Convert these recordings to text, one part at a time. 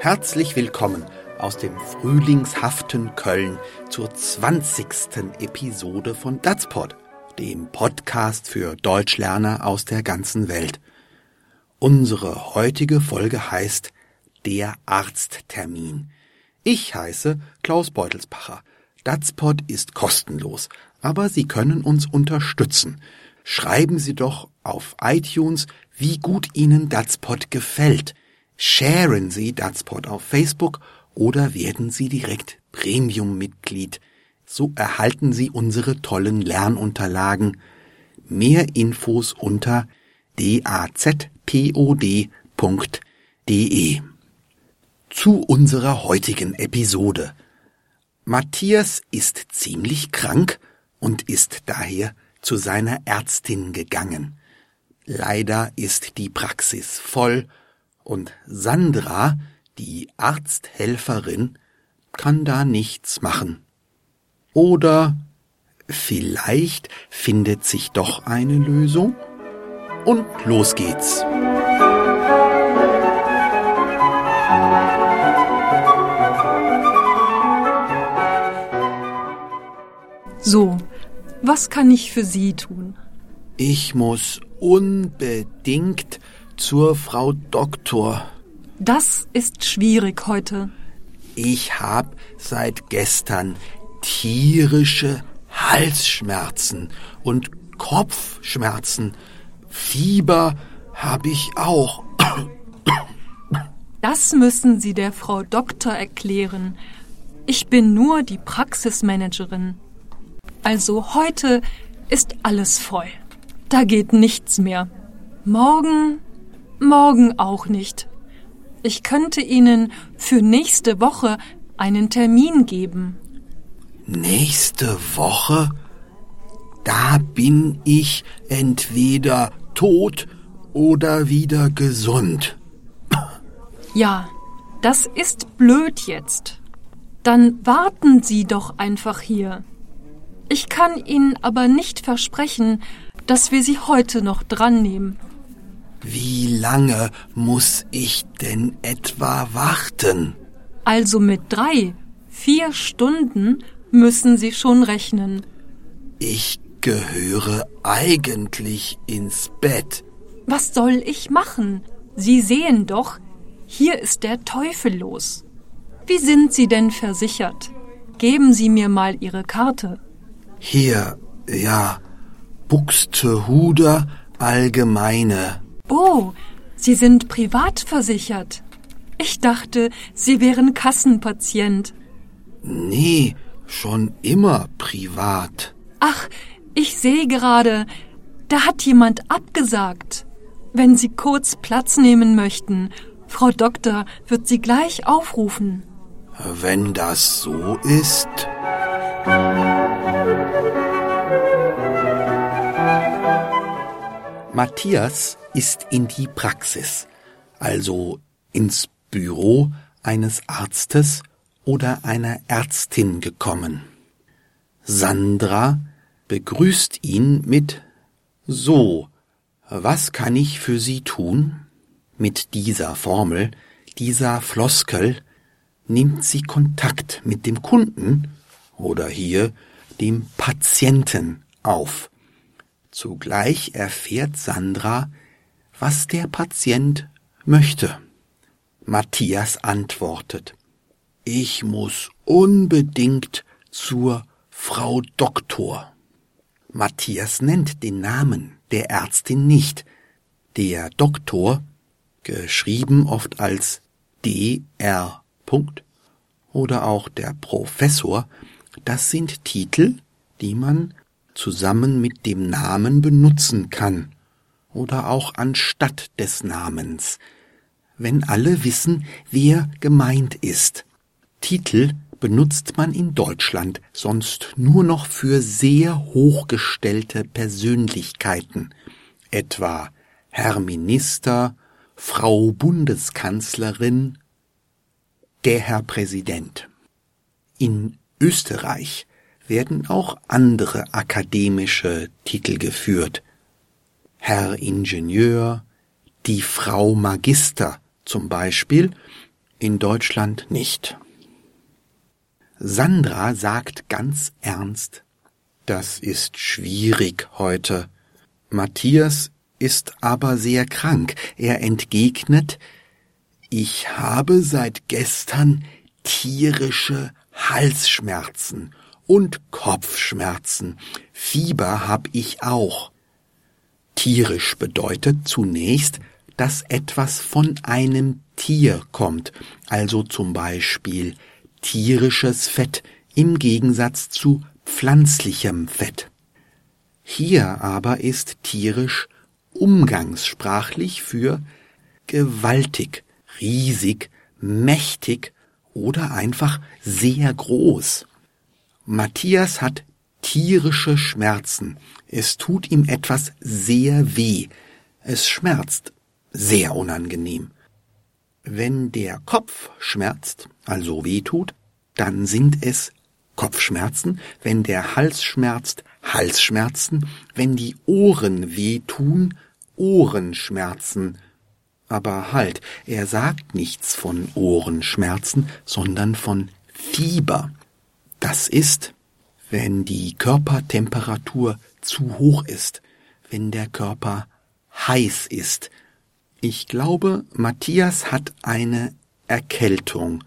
Herzlich willkommen aus dem frühlingshaften Köln zur 20. Episode von Datspod, dem Podcast für Deutschlerner aus der ganzen Welt. Unsere heutige Folge heißt Der Arzttermin. Ich heiße Klaus Beutelspacher. Datspod ist kostenlos, aber Sie können uns unterstützen. Schreiben Sie doch auf iTunes, wie gut Ihnen Datspod gefällt. Sharen Sie Datspod auf Facebook oder werden Sie direkt Premium-Mitglied. So erhalten Sie unsere tollen Lernunterlagen. Mehr Infos unter dazpod.de. Zu unserer heutigen Episode. Matthias ist ziemlich krank und ist daher zu seiner Ärztin gegangen. Leider ist die Praxis voll und Sandra, die Arzthelferin, kann da nichts machen. Oder vielleicht findet sich doch eine Lösung? Und los geht's. So, was kann ich für Sie tun? Ich muss unbedingt zur Frau Doktor. Das ist schwierig heute. Ich hab seit gestern tierische Halsschmerzen und Kopfschmerzen. Fieber hab ich auch. Das müssen Sie der Frau Doktor erklären. Ich bin nur die Praxismanagerin. Also heute ist alles voll. Da geht nichts mehr. Morgen Morgen auch nicht. Ich könnte Ihnen für nächste Woche einen Termin geben. Nächste Woche? Da bin ich entweder tot oder wieder gesund. Ja, das ist blöd jetzt. Dann warten Sie doch einfach hier. Ich kann Ihnen aber nicht versprechen, dass wir Sie heute noch dran nehmen. Wie lange muss ich denn etwa warten? Also mit drei, vier Stunden müssen Sie schon rechnen. Ich gehöre eigentlich ins Bett. Was soll ich machen? Sie sehen doch, hier ist der Teufel los. Wie sind Sie denn versichert? Geben Sie mir mal Ihre Karte. Hier, ja, Buxtehuder Allgemeine. Oh, Sie sind privat versichert. Ich dachte, Sie wären Kassenpatient. Nee, schon immer privat. Ach, ich sehe gerade, da hat jemand abgesagt. Wenn Sie kurz Platz nehmen möchten, Frau Doktor wird Sie gleich aufrufen. Wenn das so ist. Matthias ist in die Praxis, also ins Büro eines Arztes oder einer Ärztin gekommen. Sandra begrüßt ihn mit So, was kann ich für Sie tun? Mit dieser Formel, dieser Floskel, nimmt sie Kontakt mit dem Kunden oder hier dem Patienten auf. Zugleich erfährt Sandra, was der Patient möchte. Matthias antwortet, ich muss unbedingt zur Frau Doktor. Matthias nennt den Namen der Ärztin nicht. Der Doktor, geschrieben oft als Dr. oder auch der Professor, das sind Titel, die man zusammen mit dem Namen benutzen kann oder auch anstatt des Namens, wenn alle wissen, wer gemeint ist. Titel benutzt man in Deutschland sonst nur noch für sehr hochgestellte Persönlichkeiten, etwa Herr Minister, Frau Bundeskanzlerin, der Herr Präsident. In Österreich werden auch andere akademische Titel geführt. Herr Ingenieur, die Frau Magister zum Beispiel, in Deutschland nicht. Sandra sagt ganz ernst, das ist schwierig heute. Matthias ist aber sehr krank. Er entgegnet, ich habe seit gestern tierische Halsschmerzen und Kopfschmerzen. Fieber hab ich auch. Tierisch bedeutet zunächst, dass etwas von einem Tier kommt, also zum Beispiel tierisches Fett im Gegensatz zu pflanzlichem Fett. Hier aber ist tierisch umgangssprachlich für gewaltig, riesig, mächtig oder einfach sehr groß. Matthias hat tierische Schmerzen. Es tut ihm etwas sehr weh. Es schmerzt sehr unangenehm. Wenn der Kopf schmerzt, also weh tut, dann sind es Kopfschmerzen, wenn der Hals schmerzt, Halsschmerzen, wenn die Ohren weh tun, Ohrenschmerzen. Aber halt, er sagt nichts von Ohrenschmerzen, sondern von Fieber. Das ist, wenn die Körpertemperatur zu hoch ist, wenn der Körper heiß ist. Ich glaube, Matthias hat eine Erkältung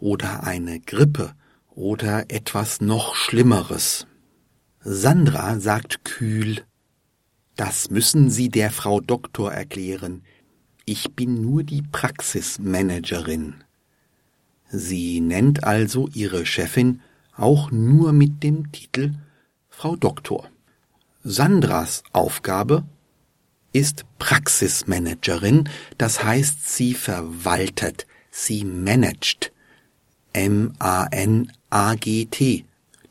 oder eine Grippe oder etwas noch Schlimmeres. Sandra sagt kühl, das müssen Sie der Frau Doktor erklären. Ich bin nur die Praxismanagerin. Sie nennt also ihre Chefin auch nur mit dem Titel Frau Doktor. Sandras Aufgabe ist Praxismanagerin, das heißt, sie verwaltet, sie managt. M-A-N-A-G-T,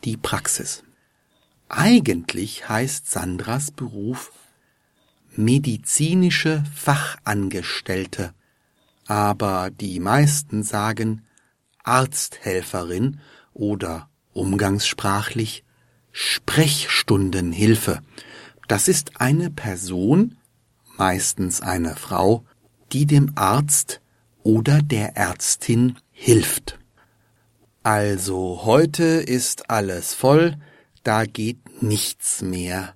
die Praxis. Eigentlich heißt Sandras Beruf medizinische Fachangestellte, aber die meisten sagen Arzthelferin oder umgangssprachlich Sprechstundenhilfe. Das ist eine Person, meistens eine Frau, die dem Arzt oder der Ärztin hilft. Also heute ist alles voll, da geht nichts mehr.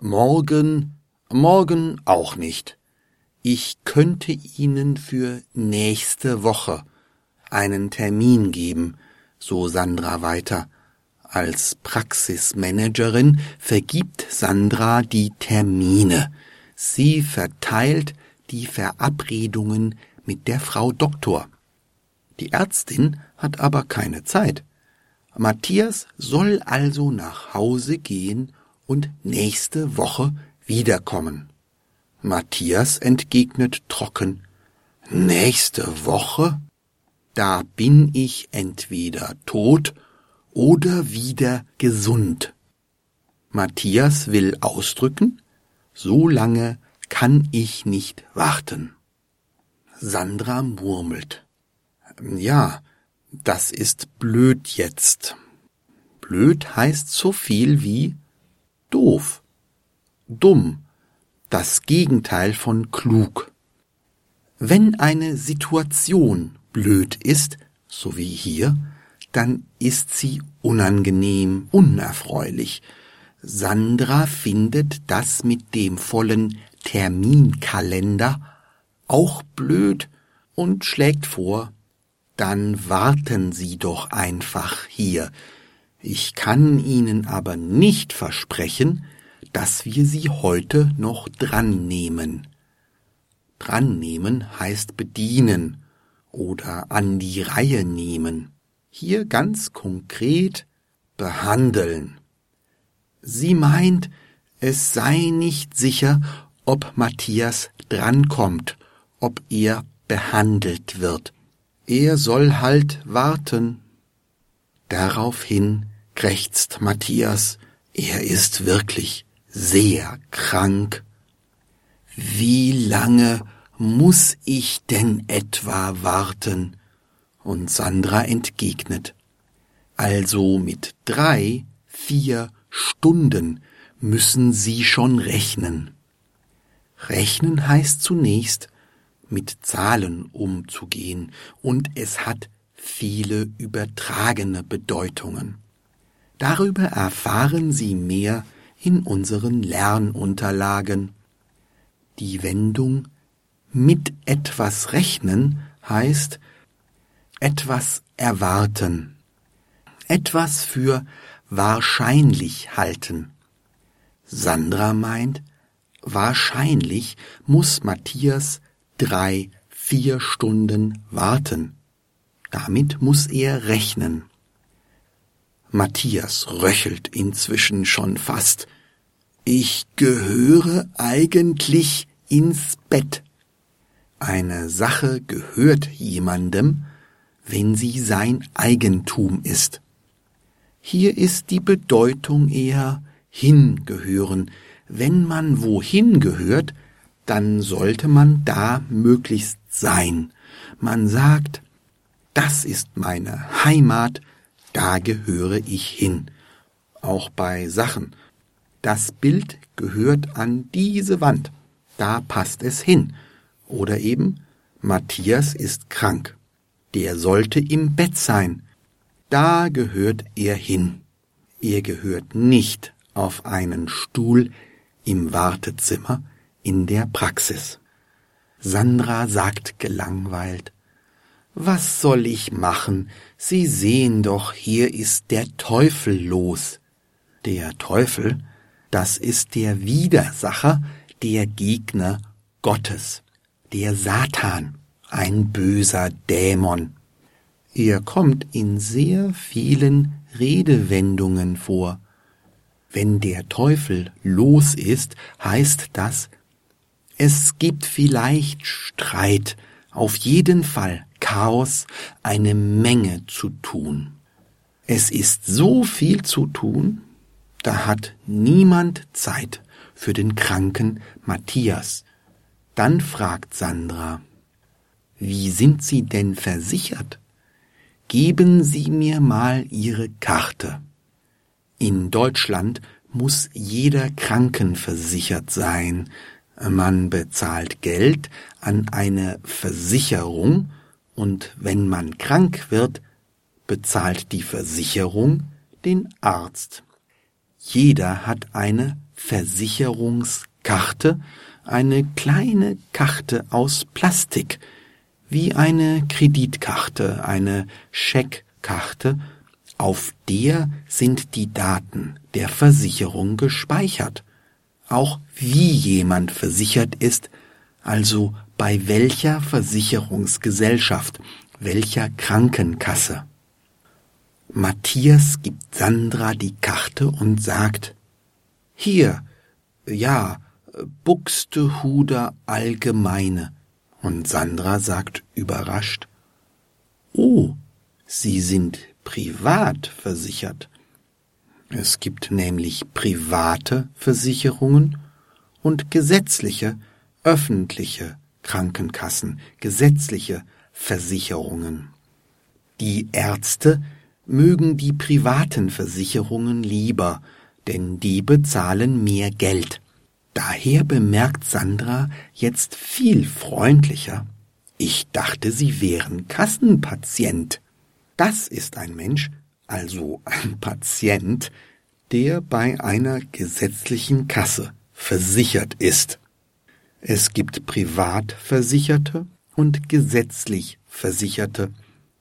Morgen, morgen auch nicht. Ich könnte Ihnen für nächste Woche einen Termin geben, so Sandra weiter. Als Praxismanagerin vergibt Sandra die Termine. Sie verteilt die Verabredungen mit der Frau Doktor. Die Ärztin hat aber keine Zeit. Matthias soll also nach Hause gehen und nächste Woche wiederkommen. Matthias entgegnet trocken Nächste Woche? Da bin ich entweder tot oder wieder gesund. Matthias will ausdrücken, so lange kann ich nicht warten. Sandra murmelt. Ja, das ist blöd jetzt. Blöd heißt so viel wie doof, dumm, das Gegenteil von klug. Wenn eine Situation blöd ist, so wie hier, dann ist sie unangenehm, unerfreulich. Sandra findet das mit dem vollen Terminkalender auch blöd und schlägt vor, dann warten Sie doch einfach hier. Ich kann Ihnen aber nicht versprechen, dass wir Sie heute noch dran nehmen. Dran nehmen heißt bedienen oder an die Reihe nehmen. Hier ganz konkret behandeln. Sie meint, es sei nicht sicher, ob Matthias drankommt, ob er behandelt wird. Er soll halt warten. Daraufhin krächzt Matthias, er ist wirklich sehr krank. Wie lange muss ich denn etwa warten? Und Sandra entgegnet, also mit drei, vier Stunden müssen Sie schon rechnen. Rechnen heißt zunächst, mit Zahlen umzugehen und es hat viele übertragene Bedeutungen. Darüber erfahren Sie mehr in unseren Lernunterlagen. Die Wendung mit etwas rechnen heißt etwas erwarten, etwas für wahrscheinlich halten. Sandra meint, wahrscheinlich muss Matthias drei, vier Stunden warten. Damit muss er rechnen. Matthias röchelt inzwischen schon fast. Ich gehöre eigentlich ins Bett. Eine Sache gehört jemandem, wenn sie sein Eigentum ist. Hier ist die Bedeutung eher hingehören. Wenn man wohin gehört, dann sollte man da möglichst sein. Man sagt, das ist meine Heimat, da gehöre ich hin. Auch bei Sachen. Das Bild gehört an diese Wand, da passt es hin. Oder eben, Matthias ist krank, der sollte im Bett sein, da gehört er hin. Er gehört nicht auf einen Stuhl im Wartezimmer in der Praxis. Sandra sagt gelangweilt, was soll ich machen? Sie sehen doch, hier ist der Teufel los. Der Teufel, das ist der Widersacher, der Gegner Gottes, der Satan, ein böser Dämon. Er kommt in sehr vielen Redewendungen vor. Wenn der Teufel los ist, heißt das, es gibt vielleicht Streit, auf jeden Fall Chaos eine Menge zu tun. Es ist so viel zu tun, da hat niemand Zeit für den kranken Matthias. Dann fragt Sandra, wie sind Sie denn versichert? Geben Sie mir mal Ihre Karte. In Deutschland muss jeder krankenversichert sein. Man bezahlt Geld an eine Versicherung und wenn man krank wird, bezahlt die Versicherung den Arzt. Jeder hat eine Versicherungskarte, eine kleine Karte aus Plastik, wie eine Kreditkarte, eine Scheckkarte, auf der sind die Daten der Versicherung gespeichert. Auch wie jemand versichert ist, also bei welcher Versicherungsgesellschaft, welcher Krankenkasse. Matthias gibt Sandra die Karte und sagt, hier, ja, Buxtehuder Allgemeine. Und Sandra sagt überrascht, oh, Sie sind privat versichert. Es gibt nämlich private Versicherungen und gesetzliche, öffentliche Krankenkassen, gesetzliche Versicherungen. Die Ärzte mögen die privaten Versicherungen lieber, denn die bezahlen mehr Geld. Daher bemerkt Sandra jetzt viel freundlicher. Ich dachte, Sie wären Kassenpatient. Das ist ein Mensch, also ein Patient, der bei einer gesetzlichen Kasse versichert ist. Es gibt Privatversicherte und gesetzlich Versicherte,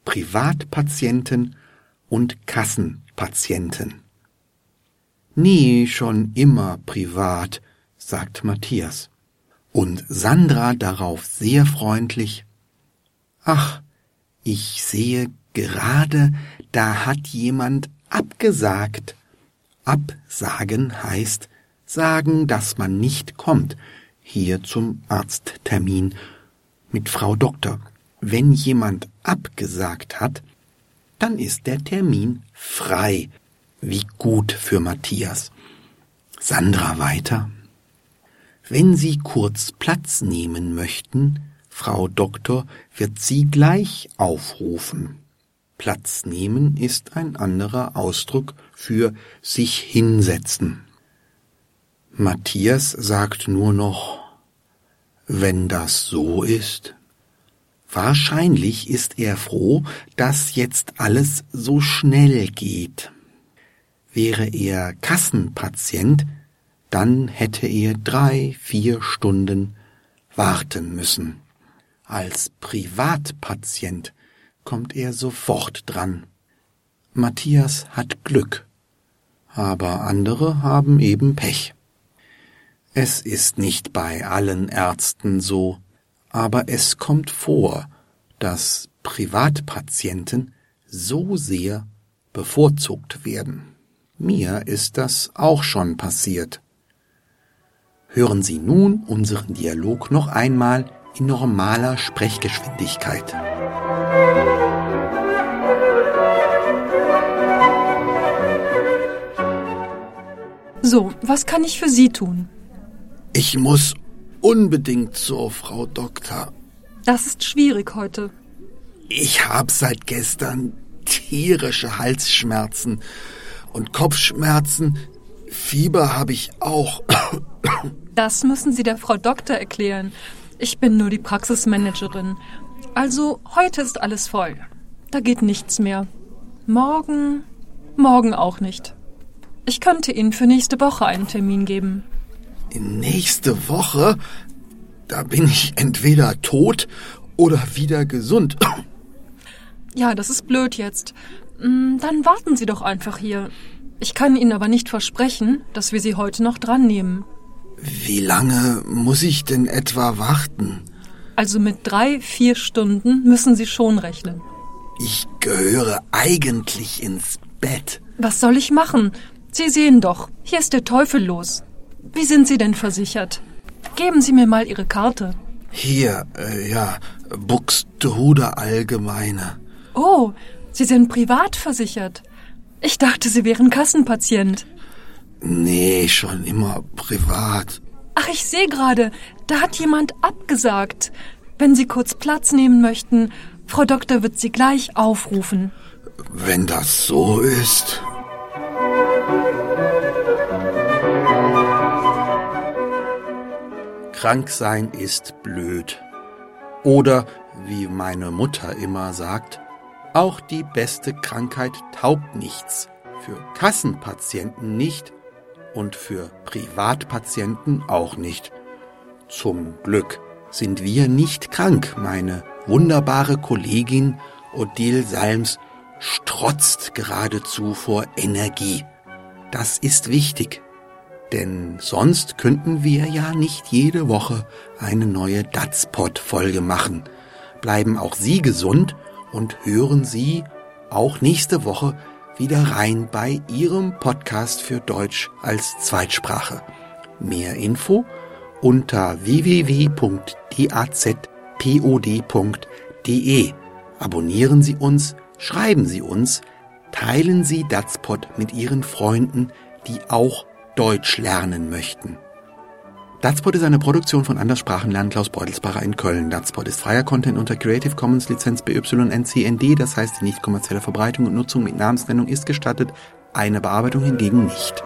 Privatpatienten und Kassenpatienten. Nee, schon immer privat, sagt Matthias. Und Sandra darauf sehr freundlich. Ach, ich sehe gerade, da hat jemand abgesagt. Absagen heißt sagen, dass man nicht kommt, hier zum Arzttermin mit Frau Doktor. Wenn jemand abgesagt hat, dann ist der Termin frei. Wie gut für Matthias. Sandra weiter. Wenn Sie kurz Platz nehmen möchten, Frau Doktor wird Sie gleich aufrufen. Platz nehmen ist ein anderer Ausdruck für sich hinsetzen. Matthias sagt nur noch Wenn das so ist, wahrscheinlich ist er froh, dass jetzt alles so schnell geht. Wäre er Kassenpatient, dann hätte er drei, vier Stunden warten müssen. Als Privatpatient kommt er sofort dran. Matthias hat Glück, aber andere haben eben Pech. Es ist nicht bei allen Ärzten so, aber es kommt vor, dass Privatpatienten so sehr bevorzugt werden. Mir ist das auch schon passiert. Hören Sie nun unseren Dialog noch einmal in normaler Sprechgeschwindigkeit. So, was kann ich für Sie tun? Ich muss unbedingt zur Frau Doktor. Das ist schwierig heute. Ich habe seit gestern tierische Halsschmerzen und Kopfschmerzen. Fieber habe ich auch. Das müssen Sie der Frau Doktor erklären. Ich bin nur die Praxismanagerin. Also heute ist alles voll. Da geht nichts mehr. Morgen, morgen auch nicht. Ich könnte Ihnen für nächste Woche einen Termin geben. Nächste Woche? Da bin ich entweder tot oder wieder gesund. Ja, das ist blöd jetzt. Mm, dann warten Sie doch einfach hier. Ich kann Ihnen aber nicht versprechen, dass wir Sie heute noch dran nehmen. Wie lange muss ich denn etwa warten? Also mit drei, vier Stunden müssen Sie schon rechnen. Ich gehöre eigentlich ins Bett. Was soll ich machen? Sie sehen doch, hier ist der Teufel los. Wie sind Sie denn versichert? Geben Sie mir mal Ihre Karte. Hier, äh, ja, Buxtehude Allgemeine. Oh, Sie sind privat versichert. Ich dachte, Sie wären Kassenpatient. Nee, schon immer privat. Ach, ich sehe gerade, da hat jemand abgesagt. Wenn Sie kurz Platz nehmen möchten, Frau Doktor wird Sie gleich aufrufen. Wenn das so ist. Krank sein ist blöd. Oder, wie meine Mutter immer sagt, auch die beste Krankheit taugt nichts. Für Kassenpatienten nicht und für Privatpatienten auch nicht. Zum Glück sind wir nicht krank. Meine wunderbare Kollegin Odile Salms strotzt geradezu vor Energie. Das ist wichtig, denn sonst könnten wir ja nicht jede Woche eine neue Datspot-Folge machen. Bleiben auch Sie gesund und hören Sie auch nächste Woche wieder rein bei Ihrem Podcast für Deutsch als Zweitsprache. Mehr Info unter www.dazpod.de. Abonnieren Sie uns, schreiben Sie uns, teilen Sie Datspot mit Ihren Freunden, die auch Deutsch lernen möchten. Datspot ist eine Produktion von Anderssprachenlernen Klaus Beutelsbacher in Köln. Datspot ist freier Content unter Creative Commons Lizenz BY-NC-ND, das heißt die nicht kommerzielle Verbreitung und Nutzung mit Namensnennung ist gestattet, eine Bearbeitung hingegen nicht.